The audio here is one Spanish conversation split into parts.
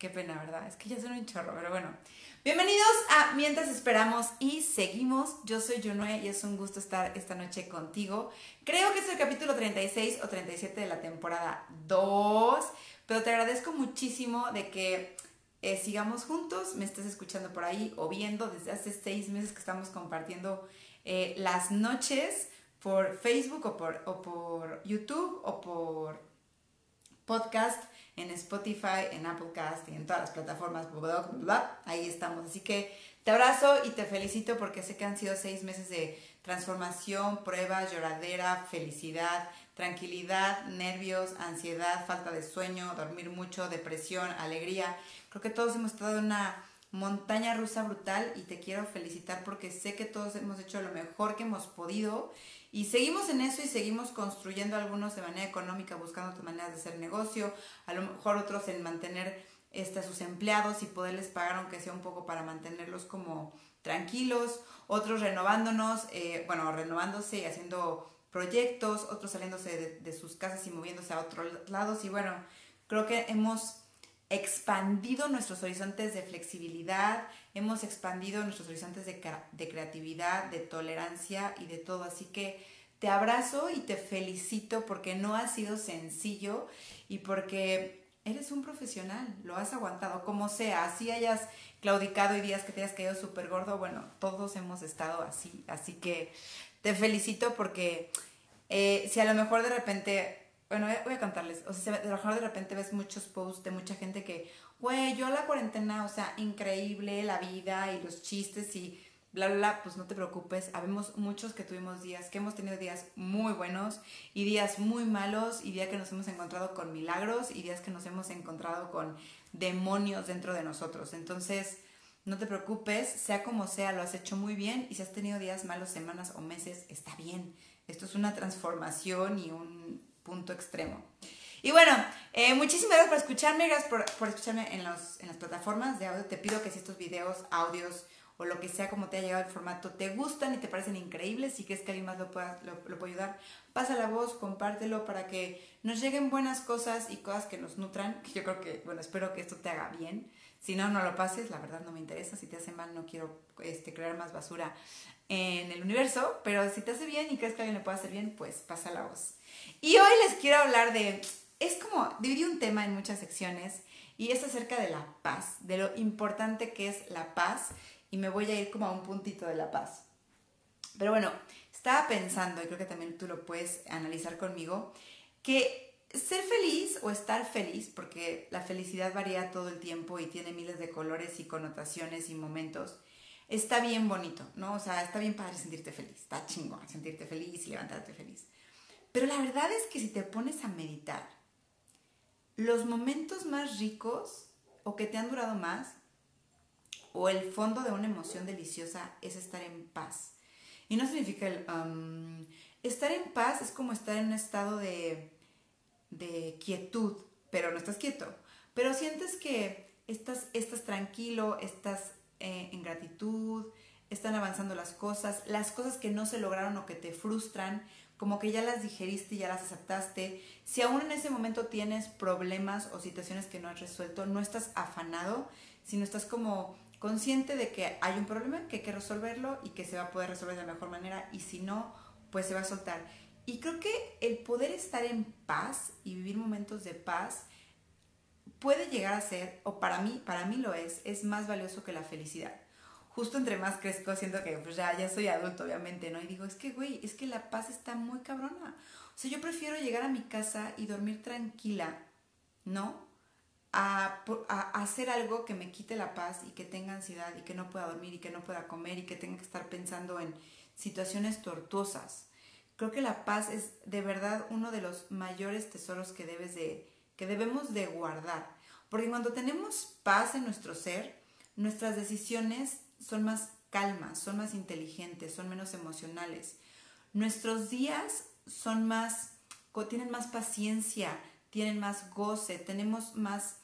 Qué pena, ¿verdad? Es que ya son un chorro, pero bueno. Bienvenidos a Mientras Esperamos y Seguimos. Yo soy Junue y es un gusto estar esta noche contigo. Creo que es el capítulo 36 o 37 de la temporada 2, pero te agradezco muchísimo de que eh, sigamos juntos, me estés escuchando por ahí o viendo desde hace seis meses que estamos compartiendo eh, las noches por Facebook o por, o por YouTube o por podcast en Spotify, en Applecast y en todas las plataformas, ahí estamos. Así que te abrazo y te felicito porque sé que han sido seis meses de transformación, pruebas, lloradera, felicidad, tranquilidad, nervios, ansiedad, falta de sueño, dormir mucho, depresión, alegría. Creo que todos hemos estado en una montaña rusa brutal y te quiero felicitar porque sé que todos hemos hecho lo mejor que hemos podido y seguimos en eso y seguimos construyendo algunos de manera económica, buscando otras maneras de hacer negocio, a lo mejor otros en mantener este, a sus empleados y poderles pagar aunque sea un poco para mantenerlos como tranquilos, otros renovándonos, eh, bueno, renovándose y haciendo proyectos, otros saliéndose de, de sus casas y moviéndose a otros lados. Y bueno, creo que hemos expandido nuestros horizontes de flexibilidad, hemos expandido nuestros horizontes de, de, creatividad, de tolerancia y de todo. Así que te abrazo y te felicito porque no ha sido sencillo y porque eres un profesional, lo has aguantado, como sea, así hayas claudicado y días que te hayas caído súper gordo, bueno, todos hemos estado así, así que te felicito porque eh, si a lo mejor de repente bueno, voy a contarles, o sea, a lo mejor de repente ves muchos posts de mucha gente que, güey, yo la cuarentena, o sea, increíble la vida y los chistes y bla, bla, bla, pues no te preocupes, habemos muchos que tuvimos días, que hemos tenido días muy buenos y días muy malos y días que nos hemos encontrado con milagros y días que nos hemos encontrado con demonios dentro de nosotros. Entonces, no te preocupes, sea como sea, lo has hecho muy bien y si has tenido días malos, semanas o meses, está bien. Esto es una transformación y un punto extremo. Y bueno, eh, muchísimas gracias por escucharme, gracias por, por escucharme en, los, en las plataformas de audio. Te pido que si estos videos, audios o lo que sea como te ha llegado el formato te gustan y te parecen increíbles y crees que alguien más lo pueda, lo, lo puede ayudar, pasa la voz, compártelo para que nos lleguen buenas cosas y cosas que nos nutran. Yo creo que, bueno, espero que esto te haga bien. Si no, no lo pases, la verdad no me interesa. Si te hace mal, no quiero este, crear más basura en el universo, pero si te hace bien y crees que alguien le puede hacer bien, pues pasa la voz. Y hoy les quiero hablar de, es como, dividí un tema en muchas secciones y es acerca de la paz, de lo importante que es la paz y me voy a ir como a un puntito de la paz. Pero bueno, estaba pensando, y creo que también tú lo puedes analizar conmigo, que ser feliz o estar feliz, porque la felicidad varía todo el tiempo y tiene miles de colores y connotaciones y momentos, está bien bonito, ¿no? O sea, está bien padre sentirte feliz, está chingón sentirte feliz y levantarte feliz. Pero la verdad es que si te pones a meditar, los momentos más ricos o que te han durado más, o el fondo de una emoción deliciosa es estar en paz. Y no significa el... Um, estar en paz es como estar en un estado de, de quietud, pero no estás quieto. Pero sientes que estás, estás tranquilo, estás eh, en gratitud, están avanzando las cosas, las cosas que no se lograron o que te frustran, como que ya las digeriste y ya las aceptaste. Si aún en ese momento tienes problemas o situaciones que no has resuelto, no estás afanado, sino estás como consciente de que hay un problema, que hay que resolverlo y que se va a poder resolver de la mejor manera y si no, pues se va a soltar. Y creo que el poder estar en paz y vivir momentos de paz puede llegar a ser, o para mí, para mí lo es, es más valioso que la felicidad justo entre más crezco, siento que pues ya, ya soy adulto, obviamente, ¿no? Y digo, es que, güey, es que la paz está muy cabrona. O sea, yo prefiero llegar a mi casa y dormir tranquila, ¿no? A, a, hacer algo que me quite la paz y que tenga ansiedad y que no pueda dormir y que no pueda comer y que tenga que estar pensando en situaciones tortuosas. Creo que la paz es de verdad uno de los mayores tesoros que debes de que debemos de guardar, porque cuando tenemos paz en nuestro ser, nuestras decisiones son más calmas, son más inteligentes, son menos emocionales. Nuestros días son más, tienen más paciencia, tienen más goce, tenemos más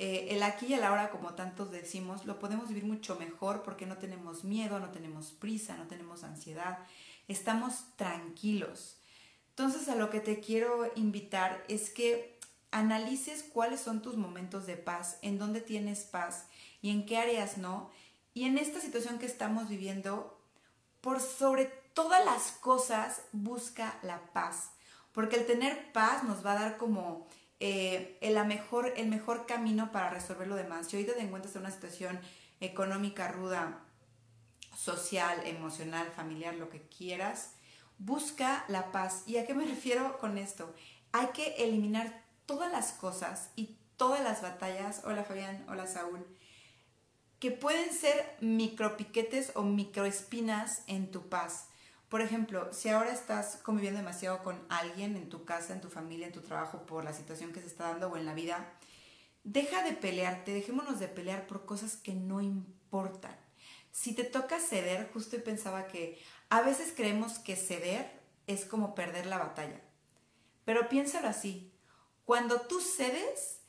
eh, el aquí y el ahora, como tantos decimos, lo podemos vivir mucho mejor porque no tenemos miedo, no tenemos prisa, no tenemos ansiedad, estamos tranquilos. Entonces a lo que te quiero invitar es que analices cuáles son tus momentos de paz, en dónde tienes paz y en qué áreas no. Y en esta situación que estamos viviendo, por sobre todas las cosas, busca la paz. Porque el tener paz nos va a dar como eh, el, mejor, el mejor camino para resolver lo demás. Si hoy te encuentras en una situación económica ruda, social, emocional, familiar, lo que quieras, busca la paz. ¿Y a qué me refiero con esto? Hay que eliminar todas las cosas y todas las batallas, hola Fabián, hola Saúl, que pueden ser micropiquetes o microespinas en tu paz. Por ejemplo, si ahora estás conviviendo demasiado con alguien en tu casa, en tu familia, en tu trabajo, por la situación que se está dando o en la vida, deja de pelearte, dejémonos de pelear por cosas que no importan. Si te toca ceder, justo pensaba que a veces creemos que ceder es como perder la batalla. Pero piénsalo así, cuando tú cedes,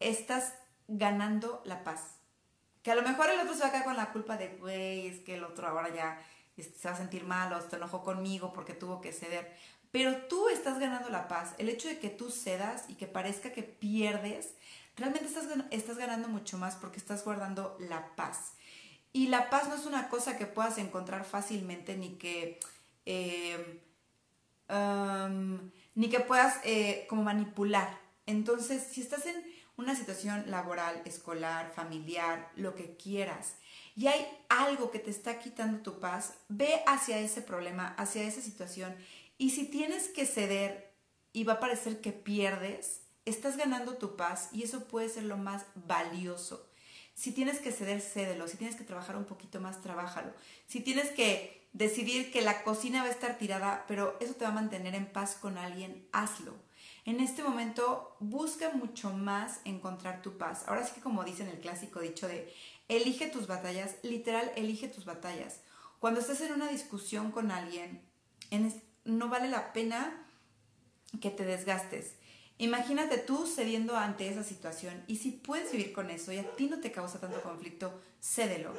estás ganando la paz. Que a lo mejor el otro se va a quedar con la culpa de, güey, es que el otro ahora ya se va a sentir mal o se enojó conmigo porque tuvo que ceder. Pero tú estás ganando la paz. El hecho de que tú cedas y que parezca que pierdes, realmente estás, estás ganando mucho más porque estás guardando la paz. Y la paz no es una cosa que puedas encontrar fácilmente ni que, um, ni que puedas eh, como manipular. Entonces, si estás en una situación laboral, escolar, familiar, lo que quieras, y hay algo que te está quitando tu paz, ve hacia ese problema, hacia esa situación. Y si tienes que ceder y va a parecer que pierdes, estás ganando tu paz y eso puede ser lo más valioso. Si tienes que ceder, cédelo. Si tienes que trabajar un poquito más, trabájalo. Si tienes que decidir que la cocina va a estar tirada, pero eso te va a mantener en paz con alguien, hazlo. En este momento busca mucho más encontrar tu paz. Ahora sí que como dicen el clásico dicho de elige tus batallas, literal, elige tus batallas. Cuando estás en una discusión con alguien, no vale la pena que te desgastes. Imagínate tú cediendo ante esa situación y si puedes vivir con eso y a ti no te causa tanto conflicto, cédelo.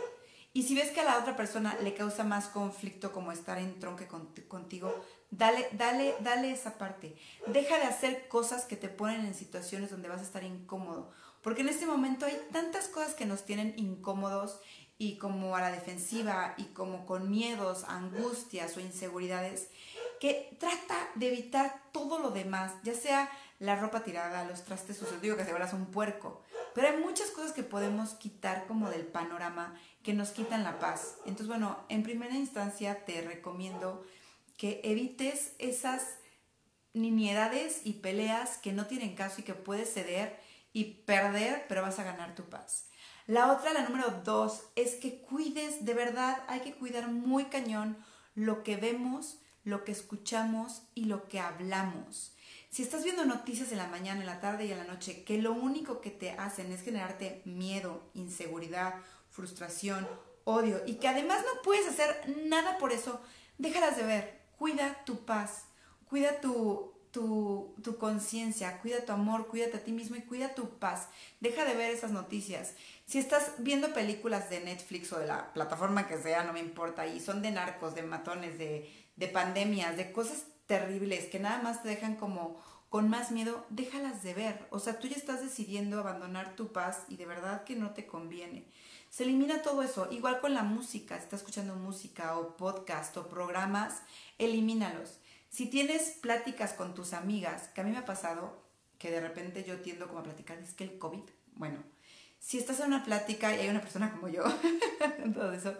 Y si ves que a la otra persona le causa más conflicto como estar en tronque contigo, dale, dale, dale esa parte. Deja de hacer cosas que te ponen en situaciones donde vas a estar incómodo. Porque en este momento hay tantas cosas que nos tienen incómodos y como a la defensiva y como con miedos, angustias o inseguridades, que trata de evitar todo lo demás, ya sea la ropa tirada, los trastes sucios, digo que se vuelas un puerco, pero hay muchas cosas que podemos quitar como del panorama que nos quitan la paz. Entonces, bueno, en primera instancia te recomiendo que evites esas nimiedades y peleas que no tienen caso y que puedes ceder y perder, pero vas a ganar tu paz. La otra, la número dos, es que cuides, de verdad, hay que cuidar muy cañón lo que vemos, lo que escuchamos y lo que hablamos. Si estás viendo noticias en la mañana, en la tarde y en la noche que lo único que te hacen es generarte miedo, inseguridad, frustración, odio y que además no puedes hacer nada por eso, déjalas de ver. Cuida tu paz, cuida tu, tu, tu conciencia, cuida tu amor, cuídate a ti mismo y cuida tu paz. Deja de ver esas noticias. Si estás viendo películas de Netflix o de la plataforma que sea, no me importa, y son de narcos, de matones, de, de pandemias, de cosas terribles que nada más te dejan como con más miedo, déjalas de ver. O sea, tú ya estás decidiendo abandonar tu paz y de verdad que no te conviene. Se elimina todo eso. Igual con la música, si estás escuchando música o podcast o programas, elimínalos. Si tienes pláticas con tus amigas, que a mí me ha pasado que de repente yo tiendo como a platicar, es que el COVID, bueno, si estás en una plática y hay una persona como yo, todo eso,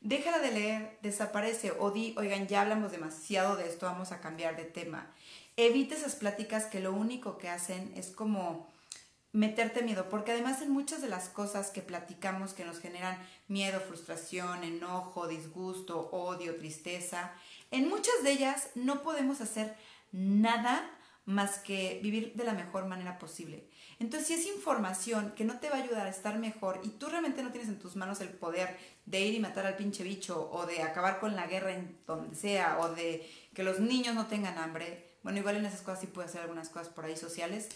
déjala de leer, desaparece o di, oigan, ya hablamos demasiado de esto, vamos a cambiar de tema. Evita esas pláticas que lo único que hacen es como meterte miedo, porque además en muchas de las cosas que platicamos que nos generan miedo, frustración, enojo, disgusto, odio, tristeza, en muchas de ellas no podemos hacer nada más que vivir de la mejor manera posible. Entonces, si es información que no te va a ayudar a estar mejor y tú realmente no tienes en tus manos el poder de ir y matar al pinche bicho o de acabar con la guerra en donde sea o de que los niños no tengan hambre, bueno, igual en esas cosas sí puedes hacer algunas cosas por ahí sociales,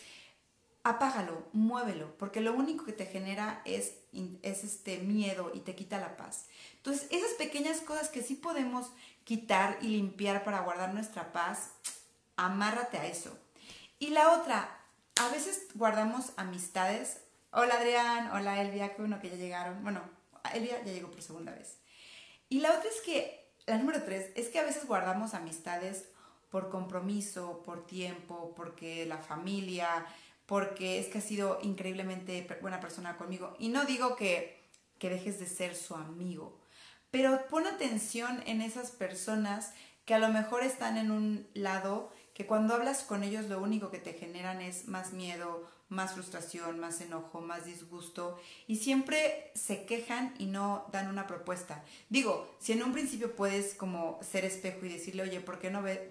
apágalo, muévelo, porque lo único que te genera es, es este miedo y te quita la paz. Entonces, esas pequeñas cosas que sí podemos quitar y limpiar para guardar nuestra paz, amárrate a eso. Y la otra, a veces guardamos amistades. Hola Adrián, hola Elvia, que uno que ya llegaron. Bueno, Elvia ya llegó por segunda vez. Y la otra es que, la número tres, es que a veces guardamos amistades por compromiso, por tiempo, porque la familia, porque es que ha sido increíblemente buena persona conmigo. Y no digo que, que dejes de ser su amigo, pero pon atención en esas personas que a lo mejor están en un lado que cuando hablas con ellos lo único que te generan es más miedo, más frustración, más enojo, más disgusto y siempre se quejan y no dan una propuesta. Digo, si en un principio puedes como ser espejo y decirle, oye, ¿por qué no, ve,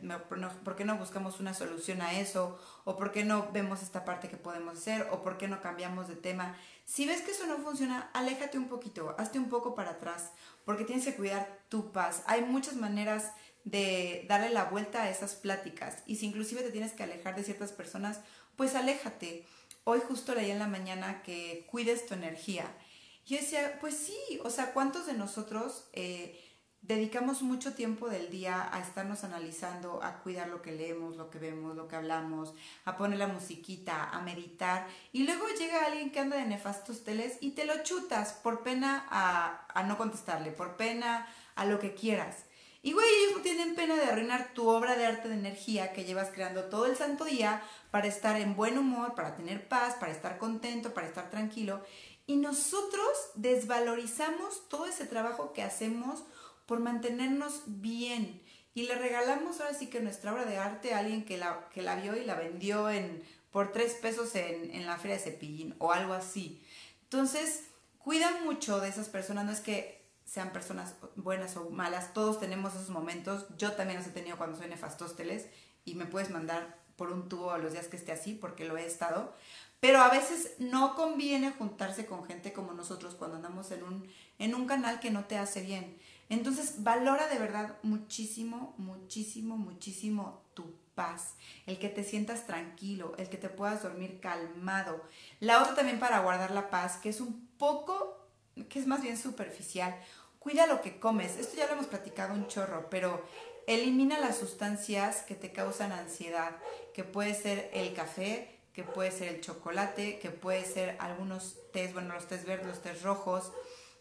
¿por qué no buscamos una solución a eso? ¿O por qué no vemos esta parte que podemos hacer? ¿O por qué no cambiamos de tema? Si ves que eso no funciona, aléjate un poquito, hazte un poco para atrás, porque tienes que cuidar tu paz. Hay muchas maneras de darle la vuelta a esas pláticas y si inclusive te tienes que alejar de ciertas personas, pues aléjate. Hoy justo leí en la mañana que cuides tu energía. Yo decía, pues sí, o sea, ¿cuántos de nosotros eh, dedicamos mucho tiempo del día a estarnos analizando, a cuidar lo que leemos, lo que vemos, lo que hablamos, a poner la musiquita, a meditar? Y luego llega alguien que anda de nefastos teles y te lo chutas por pena a, a no contestarle, por pena a lo que quieras. Y güey, ellos no tienen pena de arruinar tu obra de arte de energía que llevas creando todo el santo día para estar en buen humor, para tener paz, para estar contento, para estar tranquilo. Y nosotros desvalorizamos todo ese trabajo que hacemos por mantenernos bien. Y le regalamos ahora sí que nuestra obra de arte a alguien que la, que la vio y la vendió en, por tres pesos en, en la feria de cepillín o algo así. Entonces, cuida mucho de esas personas. No es que sean personas buenas o malas, todos tenemos esos momentos. Yo también los he tenido cuando soy nefastósteles y me puedes mandar por un tubo a los días que esté así porque lo he estado. Pero a veces no conviene juntarse con gente como nosotros cuando andamos en un, en un canal que no te hace bien. Entonces valora de verdad muchísimo, muchísimo, muchísimo tu paz, el que te sientas tranquilo, el que te puedas dormir calmado. La otra también para guardar la paz, que es un poco, que es más bien superficial Cuida lo que comes. Esto ya lo hemos platicado un chorro, pero elimina las sustancias que te causan ansiedad, que puede ser el café, que puede ser el chocolate, que puede ser algunos tés, bueno, los tés verdes, los tés rojos.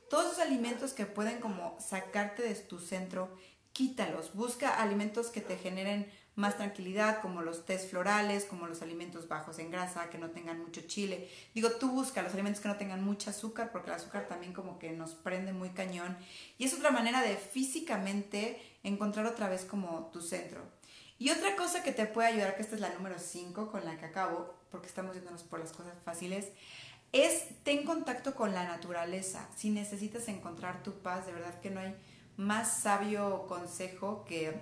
Todos esos alimentos que pueden como sacarte de tu centro, quítalos. Busca alimentos que te generen más tranquilidad, como los tés florales, como los alimentos bajos en grasa, que no tengan mucho chile. Digo, tú busca los alimentos que no tengan mucho azúcar, porque el azúcar también como que nos prende muy cañón. Y es otra manera de físicamente encontrar otra vez como tu centro. Y otra cosa que te puede ayudar, que esta es la número 5 con la que acabo, porque estamos yéndonos por las cosas fáciles, es ten contacto con la naturaleza. Si necesitas encontrar tu paz, de verdad que no hay más sabio consejo que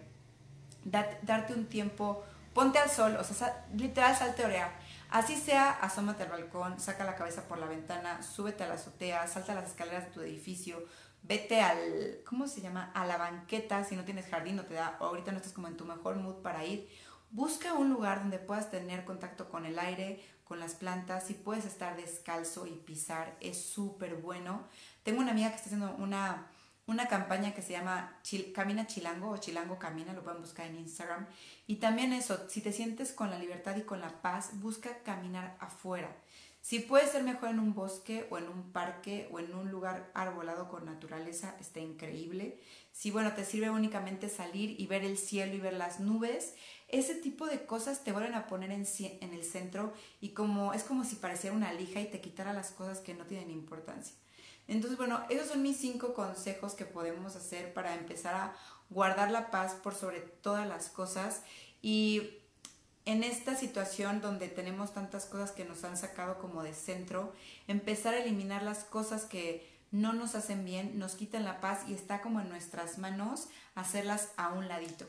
darte un tiempo, ponte al sol, o sea, literal salte a orear. Así sea, asómate al balcón, saca la cabeza por la ventana, súbete a la azotea, salta las escaleras de tu edificio, vete al, ¿cómo se llama? A la banqueta, si no tienes jardín, no te da, o ahorita no estás como en tu mejor mood para ir. Busca un lugar donde puedas tener contacto con el aire, con las plantas, si puedes estar descalzo y pisar, es súper bueno. Tengo una amiga que está haciendo una una campaña que se llama Camina Chilango o Chilango Camina, lo pueden buscar en Instagram. Y también eso, si te sientes con la libertad y con la paz, busca caminar afuera. Si puedes ser mejor en un bosque o en un parque o en un lugar arbolado con naturaleza, está increíble. Si bueno, te sirve únicamente salir y ver el cielo y ver las nubes, ese tipo de cosas te vuelven a poner en, en el centro y como es como si pareciera una lija y te quitara las cosas que no tienen importancia. Entonces, bueno, esos son mis cinco consejos que podemos hacer para empezar a guardar la paz por sobre todas las cosas y en esta situación donde tenemos tantas cosas que nos han sacado como de centro, empezar a eliminar las cosas que no nos hacen bien, nos quitan la paz y está como en nuestras manos hacerlas a un ladito.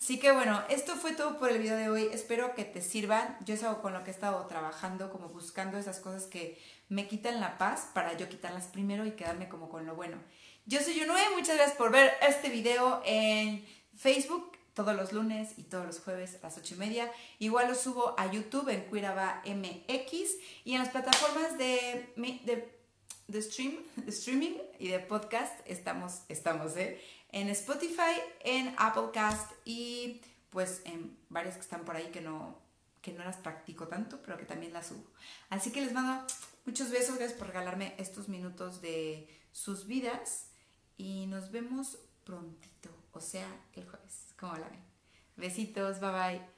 Así que bueno, esto fue todo por el video de hoy. Espero que te sirvan. Yo es algo con lo que he estado trabajando, como buscando esas cosas que me quitan la paz para yo quitarlas primero y quedarme como con lo bueno. Yo soy Yunue, muchas gracias por ver este video en Facebook todos los lunes y todos los jueves a las 8 y media. Igual lo subo a YouTube en Cuiraba MX y en las plataformas de, de streaming y de podcast estamos, estamos ¿eh? En Spotify, en Applecast y pues en varias que están por ahí que no que no las practico tanto, pero que también las subo. Así que les mando muchos besos, gracias por regalarme estos minutos de sus vidas y nos vemos prontito, o sea, el jueves. ¿Cómo la ven? Besitos, bye bye.